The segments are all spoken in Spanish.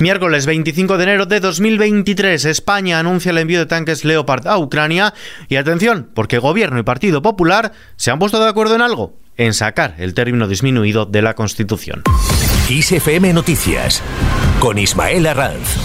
Miércoles 25 de enero de 2023, España anuncia el envío de tanques Leopard a Ucrania y atención, porque Gobierno y Partido Popular se han puesto de acuerdo en algo, en sacar el término disminuido de la Constitución. ISFM Noticias con Ismael Arranz.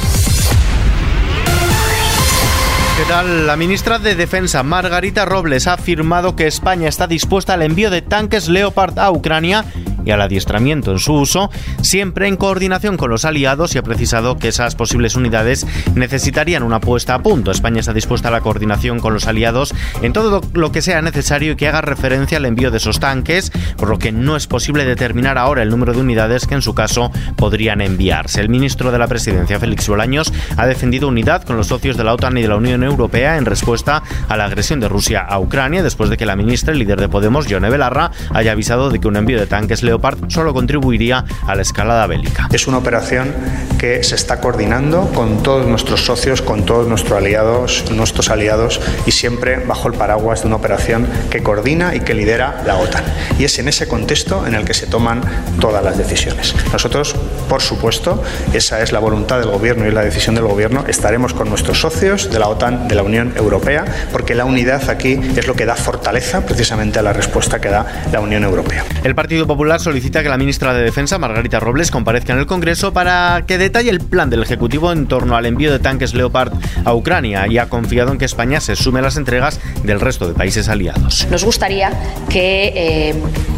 ¿Qué tal? La ministra de Defensa, Margarita Robles, ha afirmado que España está dispuesta al envío de tanques Leopard a Ucrania y al adiestramiento en su uso, siempre en coordinación con los aliados y ha precisado que esas posibles unidades necesitarían una puesta a punto. España está dispuesta a la coordinación con los aliados en todo lo que sea necesario y que haga referencia al envío de esos tanques, por lo que no es posible determinar ahora el número de unidades que en su caso podrían enviarse. El ministro de la Presidencia, Félix Bolaños, ha defendido unidad con los socios de la OTAN y de la Unión Europea en respuesta a la agresión de Rusia a Ucrania, después de que la ministra, el líder de Podemos, Yone Belarra, haya avisado de que un envío de tanques Leopard solo contribuiría a la escalada bélica. Es una operación que se está coordinando con todos nuestros socios, con todos nuestros aliados, nuestros aliados y siempre bajo el paraguas de una operación que coordina y que lidera la OTAN. Y es en ese contexto en el que se toman todas las decisiones. Nosotros, por supuesto, esa es la voluntad del Gobierno y la decisión del Gobierno, estaremos con nuestros socios de la OTAN, de la Unión Europea, porque la unidad aquí es lo que da fortaleza precisamente a la respuesta que da la Unión Europea. El Partido Popular solicita que la ministra de Defensa, Margarita Robles, comparezca en el Congreso para que detalle el plan del Ejecutivo en torno al envío de tanques Leopard a Ucrania y ha confiado en que España se sume a las entregas del resto de países aliados. Nos gustaría que eh,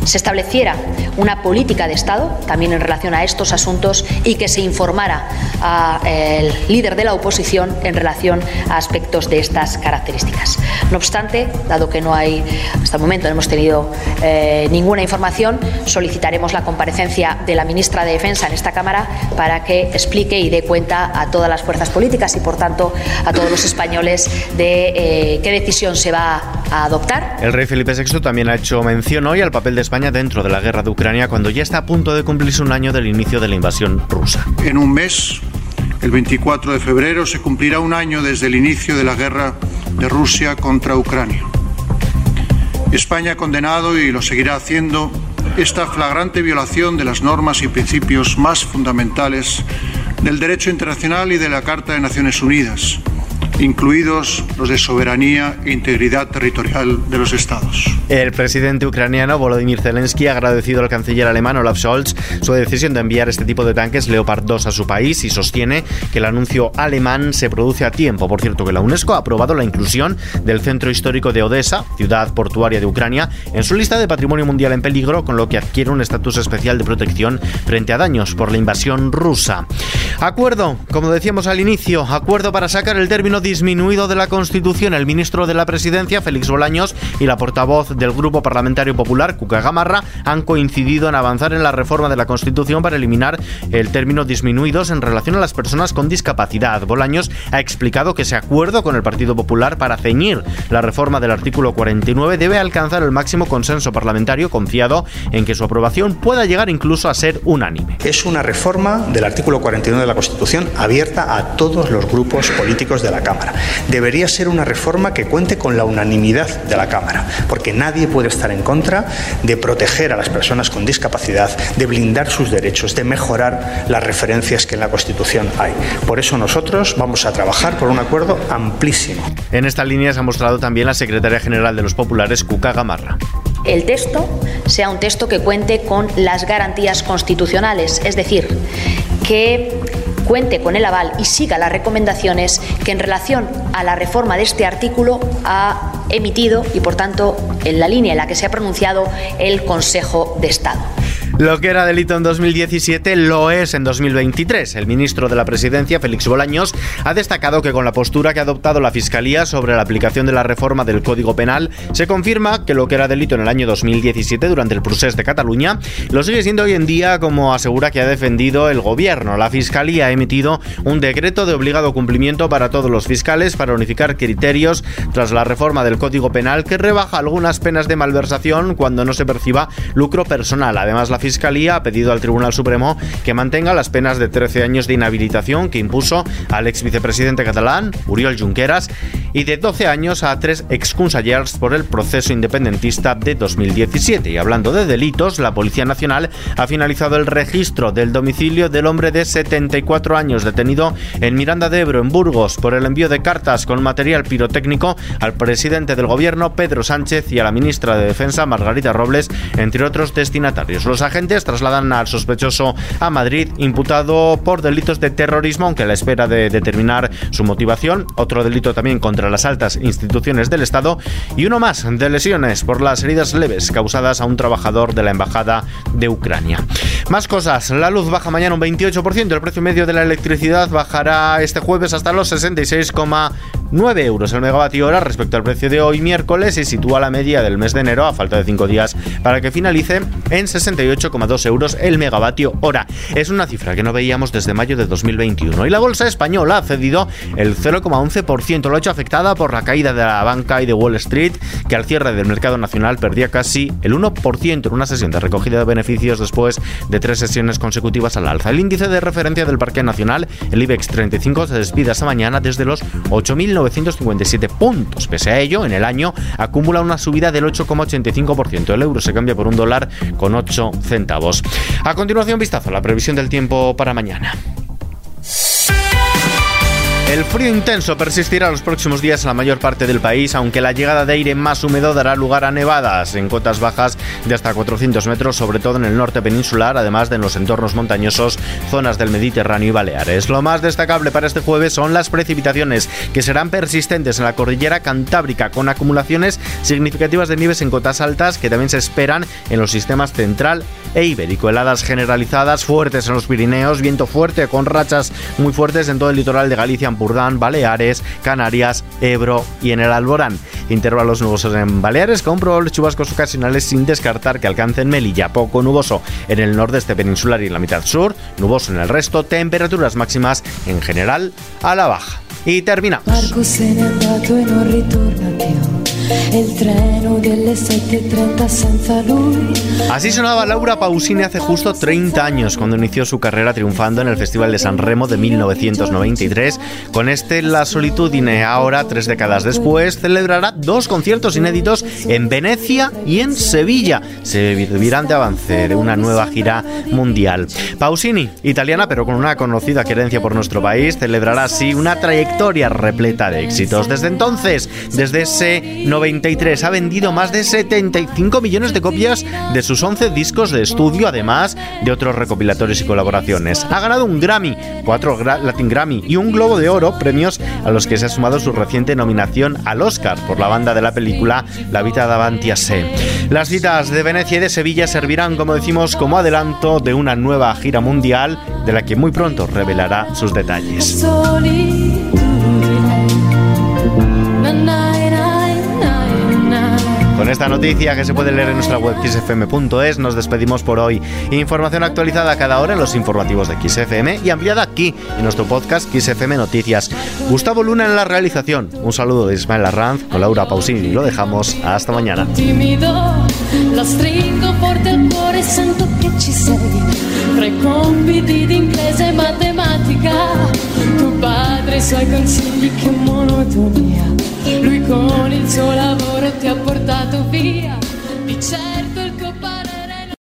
se estableciera una política de Estado también en relación a estos asuntos y que se informara al líder de la oposición en relación a aspectos de estas características. No obstante, dado que no hay, hasta el momento no hemos tenido eh, ninguna información, solicitaremos la comparecencia de la ministra de Defensa en esta Cámara para que explique y dé cuenta a todas las fuerzas políticas y, por tanto, a todos los españoles de eh, qué decisión se va a adoptar. El rey Felipe VI también ha hecho mención hoy al papel de España dentro de la guerra de Ucrania cuando ya está a punto de cumplirse un año del inicio de la invasión rusa. En un mes, el 24 de febrero, se cumplirá un año desde el inicio de la guerra de Rusia contra Ucrania. España ha condenado y lo seguirá haciendo esta flagrante violación de las normas y principios más fundamentales del derecho internacional y de la Carta de Naciones Unidas incluidos los de soberanía e integridad territorial de los Estados. El presidente ucraniano Volodymyr Zelensky ha agradecido al canciller alemán Olaf Scholz su decisión de enviar este tipo de tanques Leopard 2 a su país y sostiene que el anuncio alemán se produce a tiempo. Por cierto, que la UNESCO ha aprobado la inclusión del centro histórico de Odessa, ciudad portuaria de Ucrania, en su lista de patrimonio mundial en peligro, con lo que adquiere un estatus especial de protección frente a daños por la invasión rusa. Acuerdo, como decíamos al inicio, acuerdo para sacar el término disminuido de la Constitución. El ministro de la Presidencia, Félix Bolaños, y la portavoz del Grupo Parlamentario Popular, Cuca Gamarra, han coincidido en avanzar en la reforma de la Constitución para eliminar el término disminuidos en relación a las personas con discapacidad. Bolaños ha explicado que ese acuerdo con el Partido Popular para ceñir la reforma del artículo 49 debe alcanzar el máximo consenso parlamentario confiado en que su aprobación pueda llegar incluso a ser unánime. Es una reforma del artículo 49 la Constitución abierta a todos los grupos políticos de la Cámara. Debería ser una reforma que cuente con la unanimidad de la Cámara, porque nadie puede estar en contra de proteger a las personas con discapacidad, de blindar sus derechos, de mejorar las referencias que en la Constitución hay. Por eso nosotros vamos a trabajar por un acuerdo amplísimo. En esta línea se ha mostrado también la secretaria general de los populares, Cuca Gamarra el texto sea un texto que cuente con las garantías constitucionales, es decir, que cuente con el aval y siga las recomendaciones que en relación a la reforma de este artículo ha emitido y, por tanto, en la línea en la que se ha pronunciado el Consejo de Estado. Lo que era delito en 2017 lo es en 2023. El ministro de la Presidencia, Félix Bolaños, ha destacado que con la postura que ha adoptado la Fiscalía sobre la aplicación de la reforma del Código Penal, se confirma que lo que era delito en el año 2017 durante el procés de Cataluña lo sigue siendo hoy en día, como asegura que ha defendido el gobierno. La Fiscalía ha emitido un decreto de obligado cumplimiento para todos los fiscales para unificar criterios tras la reforma del Código Penal que rebaja algunas penas de malversación cuando no se perciba lucro personal. Además, la Fiscalía ha pedido al Tribunal Supremo que mantenga las penas de 13 años de inhabilitación que impuso al ex vicepresidente catalán, Uriol Junqueras, y de 12 años a tres exconsellers por el proceso independentista de 2017. Y hablando de delitos, la Policía Nacional ha finalizado el registro del domicilio del hombre de 74 años detenido en Miranda de Ebro, en Burgos, por el envío de cartas con material pirotécnico al presidente del gobierno, Pedro Sánchez, y a la ministra de Defensa, Margarita Robles, entre otros destinatarios. Los agentes trasladan al sospechoso a Madrid, imputado por delitos de terrorismo, aunque a la espera de determinar su motivación. Otro delito también contra las altas instituciones del Estado y uno más de lesiones por las heridas leves causadas a un trabajador de la Embajada de Ucrania. Más cosas, la luz baja mañana un 28%, el precio medio de la electricidad bajará este jueves hasta los 66,9 euros el megavatio hora respecto al precio de hoy miércoles y sitúa la media del mes de enero a falta de 5 días para que finalice en 68,2 euros el megavatio hora. Es una cifra que no veíamos desde mayo de 2021 y la bolsa española ha cedido el 0,11%, lo ha hecho afectada por la caída de la banca y de Wall Street que al cierre del mercado nacional perdía casi el 1% en una sesión de recogida de beneficios después de tres sesiones consecutivas al alza. El índice de referencia del Parque Nacional, el IBEX 35, se despide esta mañana desde los 8.957 puntos. Pese a ello, en el año acumula una subida del 8,85%. El euro se cambia por un dólar con 8 centavos. A continuación, vistazo a la previsión del tiempo para mañana. El frío intenso persistirá los próximos días en la mayor parte del país, aunque la llegada de aire más húmedo dará lugar a nevadas en cotas bajas de hasta 400 metros, sobre todo en el norte peninsular, además de en los entornos montañosos, zonas del Mediterráneo y Baleares. Lo más destacable para este jueves son las precipitaciones, que serán persistentes en la cordillera cantábrica, con acumulaciones significativas de nieves en cotas altas que también se esperan en los sistemas central e ibérico. Heladas generalizadas fuertes en los Pirineos, viento fuerte con rachas muy fuertes en todo el litoral de Galicia, Burdán, Baleares, Canarias, Ebro y en el Alborán. Intervalos nubosos en Baleares con chubascos ocasionales sin descartar que alcancen Melilla, poco nuboso en el nordeste peninsular y en la mitad sur, nuboso en el resto, temperaturas máximas en general a la baja. Y termina. El treno delle 7.30 senza lui. Así sonaba Laura Pausini hace justo 30 años, cuando inició su carrera triunfando en el Festival de San Remo de 1993. Con este La Solitudine, ahora, tres décadas después, celebrará dos conciertos inéditos en Venecia y en Sevilla. Se vivirán de avance de una nueva gira mundial. Pausini, italiana pero con una conocida querencia por nuestro país, celebrará así una trayectoria repleta de éxitos. Desde entonces, desde ese 93 ha vendido más de 75 millones de copias de sus 11 discos de estudio, además de otros recopilatorios y colaboraciones. Ha ganado un Grammy, cuatro Latin Grammy y un Globo de Oro, premios a los que se ha sumado su reciente nominación al Oscar por la banda de la película La Vita davanti a sé. Las citas de Venecia y de Sevilla servirán, como decimos, como adelanto de una nueva gira mundial de la que muy pronto revelará sus detalles. Esta noticia que se puede leer en nuestra web xfm.es nos despedimos por hoy. Información actualizada cada hora en los informativos de XFM y ampliada aquí en nuestro podcast XFM Noticias. Gustavo Luna en la realización. Un saludo de Ismael Arranz con Laura Pausini. Lo dejamos hasta mañana. La stringo forte al cuore sento che ci sei. Tra i compiti di inglese e matematica, tuo padre i suoi consigli che monotonia. Lui con il suo lavoro ti ha portato via. Di certo il copione.